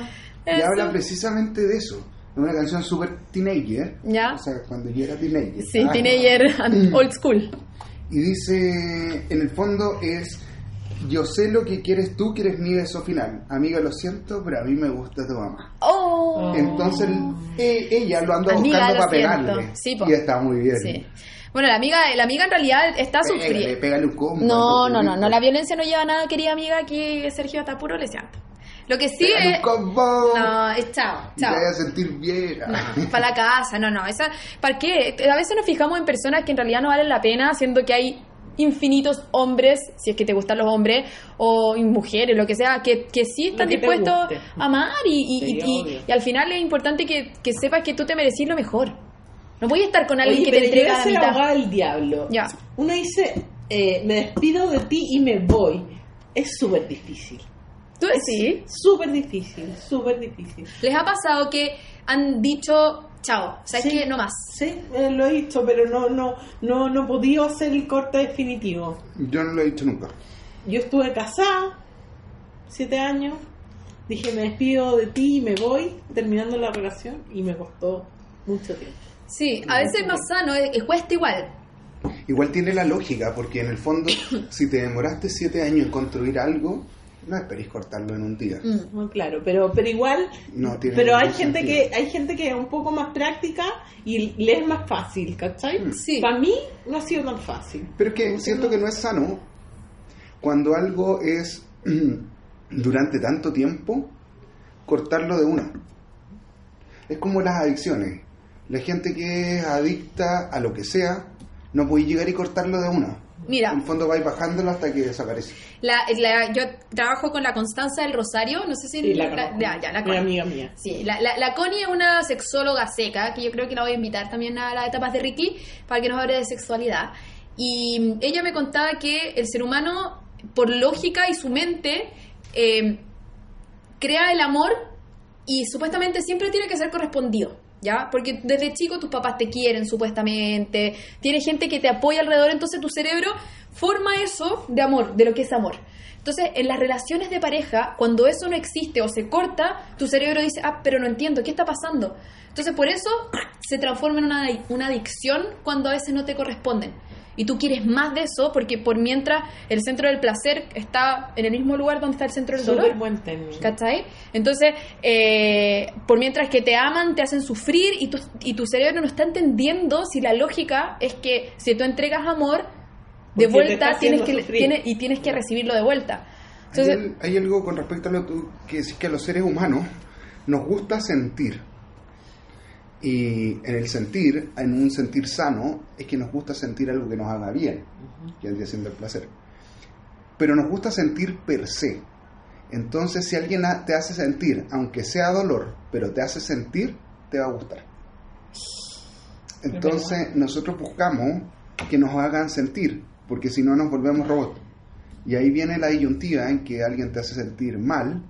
Y Eso. habla precisamente de eso. Es una canción súper teenager. Ya. O sea, cuando yo era teenager. Sí, Ah. teenager and old school. Y dice, en el fondo es, yo sé lo que quieres tú, quieres mi beso final. Amiga, lo siento, pero a mí me gusta tu mamá. Oh. Entonces e- ella lo anda Amiga, buscando lo para siento. pegarle. Sí, y está muy bien. Sí. Bueno, la amiga, la amiga en realidad está sufriendo. pégale un combo. No, no, no, no, la violencia no lleva a nada, querida amiga, aquí Sergio está puro leseando. Lo que sí Pégale es... un combo. No, es chao, Y te chao. vayas a sentir bien. para la casa, no, no, esa, ¿para qué? A veces nos fijamos en personas que en realidad no valen la pena, siendo que hay infinitos hombres, si es que te gustan los hombres, o mujeres, lo que sea, que, que sí están que dispuestos a amar y, y, y al final es importante que, que sepas que tú te mereces lo mejor. No voy a estar con alguien Oye, que te entrega la mitad. abogada del diablo. Ya. Uno dice, eh, me despido de ti y me voy. Es súper difícil. ¿Tú sí? Súper difícil, súper difícil. ¿Les ha pasado que han dicho, chao, ¿sabes Sí. qué? No más. Sí, eh, lo he dicho, pero no, no, no, no he podido hacer el corte definitivo. Yo no lo he dicho nunca. Yo estuve casada, siete años. Dije, me despido de ti y me voy, terminando la relación, y me costó mucho tiempo. Sí, a veces es más sano, es- es cuesta igual. Igual tiene la lógica, porque en el fondo, si te demoraste siete años en construir algo, no esperes cortarlo en un día. Mm. Claro, pero pero igual, No tiene pero hay gente sentido. que hay gente que es un poco más práctica y le es más fácil, ¿cachai? Sí. Para mí no ha sido tan fácil. Pero es que siento que no es sano cuando algo es durante tanto tiempo, cortarlo de una. Es como las adicciones. La gente que es adicta a lo que sea, no puede llegar y cortarlo de una. Mira. En el fondo vais bajándolo hasta que desaparece. La, la- yo trabajo con la Constanza del Rosario, no sé si... Sí, la ya, ya, la Una Connie. amiga mía. Sí, la, la, la Connie es una sexóloga seca, que yo creo que la voy a invitar también a las etapas de Ricky para que nos hable de sexualidad. Y ella me contaba que el ser humano, por lógica y su mente, eh, crea el amor y supuestamente siempre tiene que ser correspondido. ¿Ya? Porque desde chico tus papás te quieren supuestamente, tienes gente que te apoya alrededor, entonces tu cerebro forma eso de amor, de lo que es amor. Entonces, en las relaciones de pareja, cuando eso no existe o se corta, tu cerebro dice, ah, pero no entiendo, ¿qué está pasando? Entonces, por eso se transforma en una, una adicción cuando a veces no te corresponden. Y tú quieres más de eso porque por mientras el centro del placer está en el mismo lugar donde está el centro del dolor. Súper buen término. ¿Cachai? Entonces, eh, por mientras que te aman, te hacen sufrir y tu, y tu cerebro no está entendiendo si la lógica es que si tú entregas amor, de Porque vuelta tienes que, tienes, y tienes que recibirlo de vuelta. Hay, Entonces, hay algo con respecto a lo que decís que a los seres humanos nos gusta sentir. Y en el sentir, en un sentir sano, es que nos gusta sentir algo que nos haga bien, que vendría siendo el placer. Pero nos gusta sentir per se. Entonces, si alguien te hace sentir, aunque sea dolor, pero te hace sentir, te va a gustar. Entonces, nosotros buscamos que nos hagan sentir, porque si no nos volvemos robots. Y ahí viene la disyuntiva en que alguien te hace sentir mal,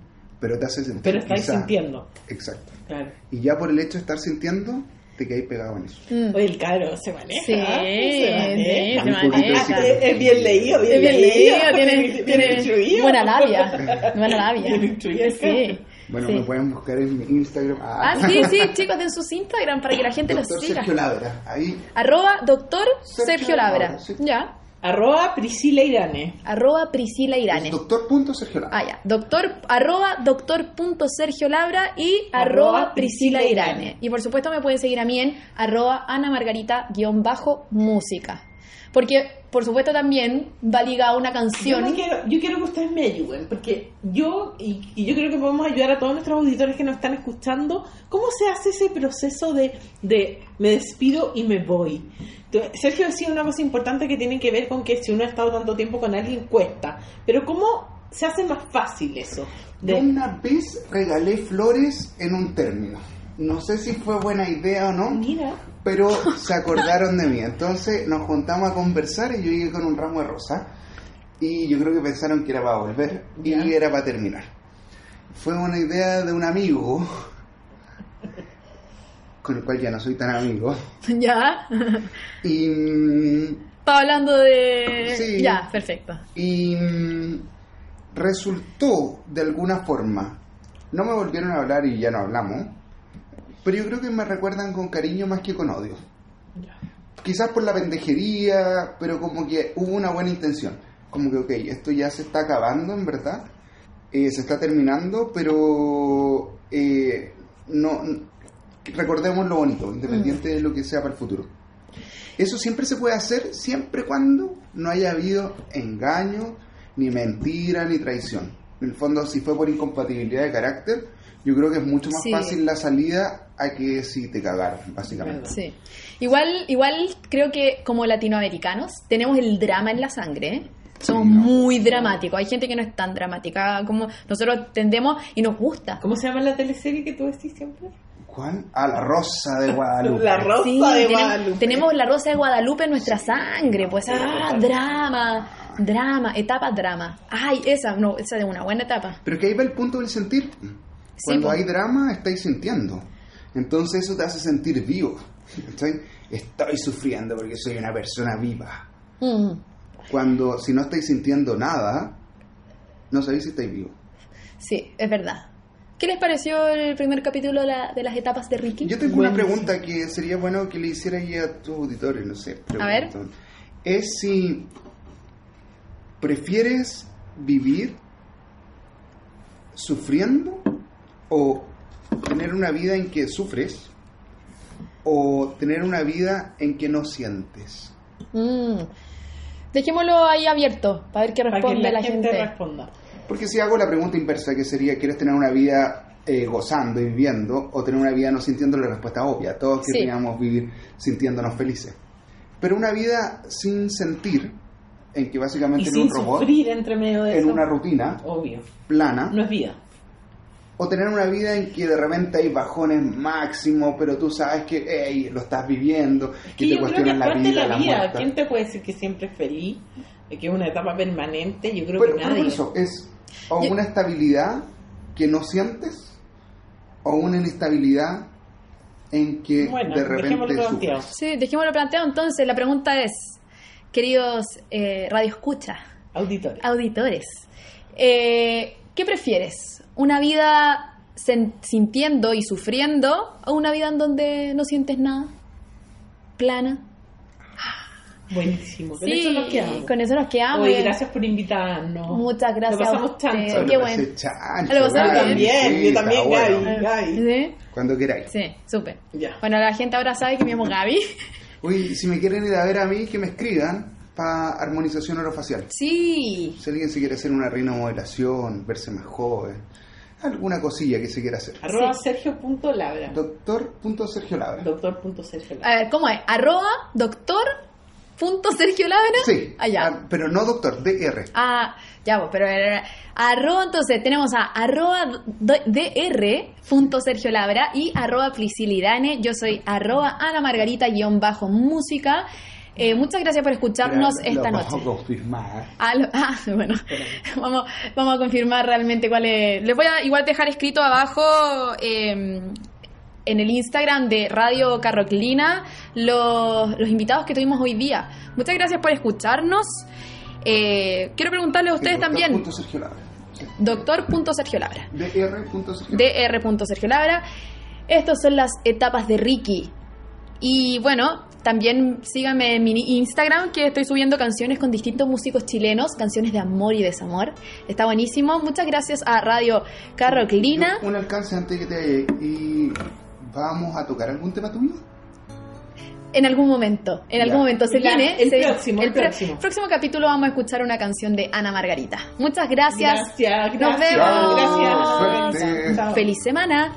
pero te hace sentir. Pero estáis quizá- sintiendo. Exacto. Claro. Y ya por el hecho de estar sintiendo, te quedáis pegado en eso. Mm. Oye, el cabro se maneja. Sí, se maneja. se. Es, es bien leído, bien, Es bien leído, tiene, tiene instruido. buena labia. Buena labia. Bien Sí. Bueno, sí. me pueden buscar en mi Instagram. Ah, sí, sí, chicos, en sus Instagram para que la gente los siga. Sergio Labra. Ahí Arroba doctor Sergio Sergio Labra. Labra, sí. Ya. Arroba Priscila Irane. Arroba Priscila Irane. es doctor.sergio Labra. Ah, ya. Doctor, arroba doctor punto Sergio Labra y Arroba arroba Priscila Priscila Irane. Irane. Y por supuesto me pueden seguir a mí en arroba Ana Margarita guion bajo música. Porque, por supuesto, también va ligada a una Yo, canción. me quiero, yo quiero que ustedes me ayuden, porque yo, y, y yo creo que podemos ayudar a todos nuestros auditores que nos están escuchando, ¿cómo se hace ese proceso de, de me despido y me voy? Sergio decía una cosa importante que tiene que ver con que si uno ha estado tanto tiempo con alguien cuesta, pero ¿cómo se hace más fácil eso? De, una vez regalé flores en un término. No sé si fue buena idea o no, mira, pero se acordaron de mí. Entonces nos juntamos a conversar y yo llegué con un ramo de rosa. Y yo creo que pensaron que era para volver y era para terminar. Fue una idea de un amigo, con el cual ya no soy tan amigo. ya. Y, mm, Estaba hablando de. Sí. Ya, perfecto. y mm, resultó de alguna forma, no me volvieron a hablar y ya no hablamos, pero yo creo que me recuerdan con cariño más que con odio. Quizás por la pendejería, pero como que hubo una buena intención. Como que, ok, esto ya se está acabando, en verdad. Eh, se está terminando, pero eh, no recordemos lo bonito, independiente de lo que sea para el futuro. Eso siempre se puede hacer, siempre cuando no haya habido engaño, ni mentira, ni traición. En el fondo, si fue por incompatibilidad de carácter, yo creo que es mucho más Sí. fácil la salida a que si te cagaron, básicamente. Sí. Igual, igual creo que como latinoamericanos tenemos el drama en la sangre. ¿eh? Somos Sí, no. muy dramáticos. Hay gente que no es tan dramática como nosotros tendemos y nos gusta. ¿cómo se llama la teleserie que tú decís siempre? ¿Cuál? Ah, la rosa de Guadalupe. La Rosa Sí, de tenemos, Guadalupe. tenemos la rosa de Guadalupe en nuestra sangre, pues ah, drama, drama, etapa drama. Ay, esa, no, esa de una buena etapa. Pero que ahí va el punto del sentir. Cuando po. hay drama, estáis sintiendo. Entonces eso te hace sentir vivo. ¿cachai? Estoy sufriendo porque soy una persona viva. Mm. Cuando, si no estáis sintiendo nada, no sabéis si estáis vivos. Sí, es verdad. ¿Qué les pareció el primer capítulo de, la- de las etapas de Ricky? Yo tengo una pregunta que sería bueno que le hiciera ahí a tus auditores, no sé. A ver. Es si prefieres vivir sufriendo o tener una vida en que sufres o tener una vida en que no sientes. Mm. Dejémoslo ahí abierto para ver qué Para que responde la, la, gente, gente. responda. Porque si hago la pregunta inversa, que sería, ¿quieres tener una vida eh, gozando y viviendo o tener una vida no sintiendo? La respuesta es obvia. Todos Sí. queríamos vivir sintiéndonos felices. Pero una vida sin sentir, en que básicamente en un robot, sufrir entre medio de en eso. una rutina Obvio. plana, No es vida. o tener una vida en que de repente hay bajones máximos, pero tú sabes que hey, lo estás viviendo, que Que te cuestionan es la vida, la vida. ¿Quién te puede decir que siempre es feliz? Que es una etapa permanente. Yo creo Pero, que nadie. eso, es o Yo- una estabilidad que no sientes o una inestabilidad en que Bueno, de dejémoslo repente planteado. sufres. Sí, dejémoslo planteado. Entonces, la pregunta es, queridos eh, Radio Escucha, Auditores. auditores, eh, ¿qué prefieres? ¿Una vida sintiendo y sufriendo o una vida en donde no sientes nada? ¿Plana? Buenísimo. Con sí, eso nos quedamos. con eso nos quedamos. Oye, gracias por invitarnos. Muchas gracias Lo pasamos chancho. Yo Qué bueno. chancho, Lo pasaron Gaby, bien. También, sí, yo también, bueno. Gaby. Gaby. ¿Sí? Cuando queráis. Sí, súper. Ya. Bueno, la gente ahora sabe que me llamo Gaby. Uy, si me quieren ir a ver a mí, que me escriban para armonización orofacial. Sí. Si alguien se quiere hacer una rinomodelación, verse más joven, alguna cosilla que se quiera hacer. Arroba Sí. Sergio.labra. Doctor.sergio Labra. Doctor.sergio A ver, ¿cómo es? Arroba doctor punto Sergio Labra. Sí, Allá. ah, pero no doctor, DR. Ah, ya, pero era- arroba, entonces tenemos a arroba dr punto Sergio Labra y arroba Priscilidane. Yo soy arroba Ana Margarita guion bajo música. Eh, muchas gracias por escucharnos Pero esta lo noche. vamos a confirmar. Ah, lo- ah, bueno, vamos, vamos a confirmar realmente cuál es. Les voy a igual dejar escrito abajo eh, en el Instagram de Radio Carroclina los, los invitados que tuvimos hoy día. Muchas gracias por escucharnos. Eh, quiero preguntarle a ustedes Doctor también, punto Sergio Labra. Sí. doctor.sergio Labra, Dr. punto Sergio Labra. dr.sergio Labra. Estas son las etapas de Ricky. Y bueno, también síganme en mi Instagram que estoy subiendo canciones con distintos músicos chilenos, canciones de amor y desamor. Está buenísimo. Muchas gracias a Radio Carroclina. Un alcance antes que te. ¿Y vamos a tocar algún tema tuyo? En algún momento, en Ya. algún momento se Ya, viene. el se- próximo, el próximo. próximo capítulo vamos a escuchar una canción de Ana Margarita. Muchas gracias. Gracias, Nos gracias. vemos. Gracias. Feliz semana.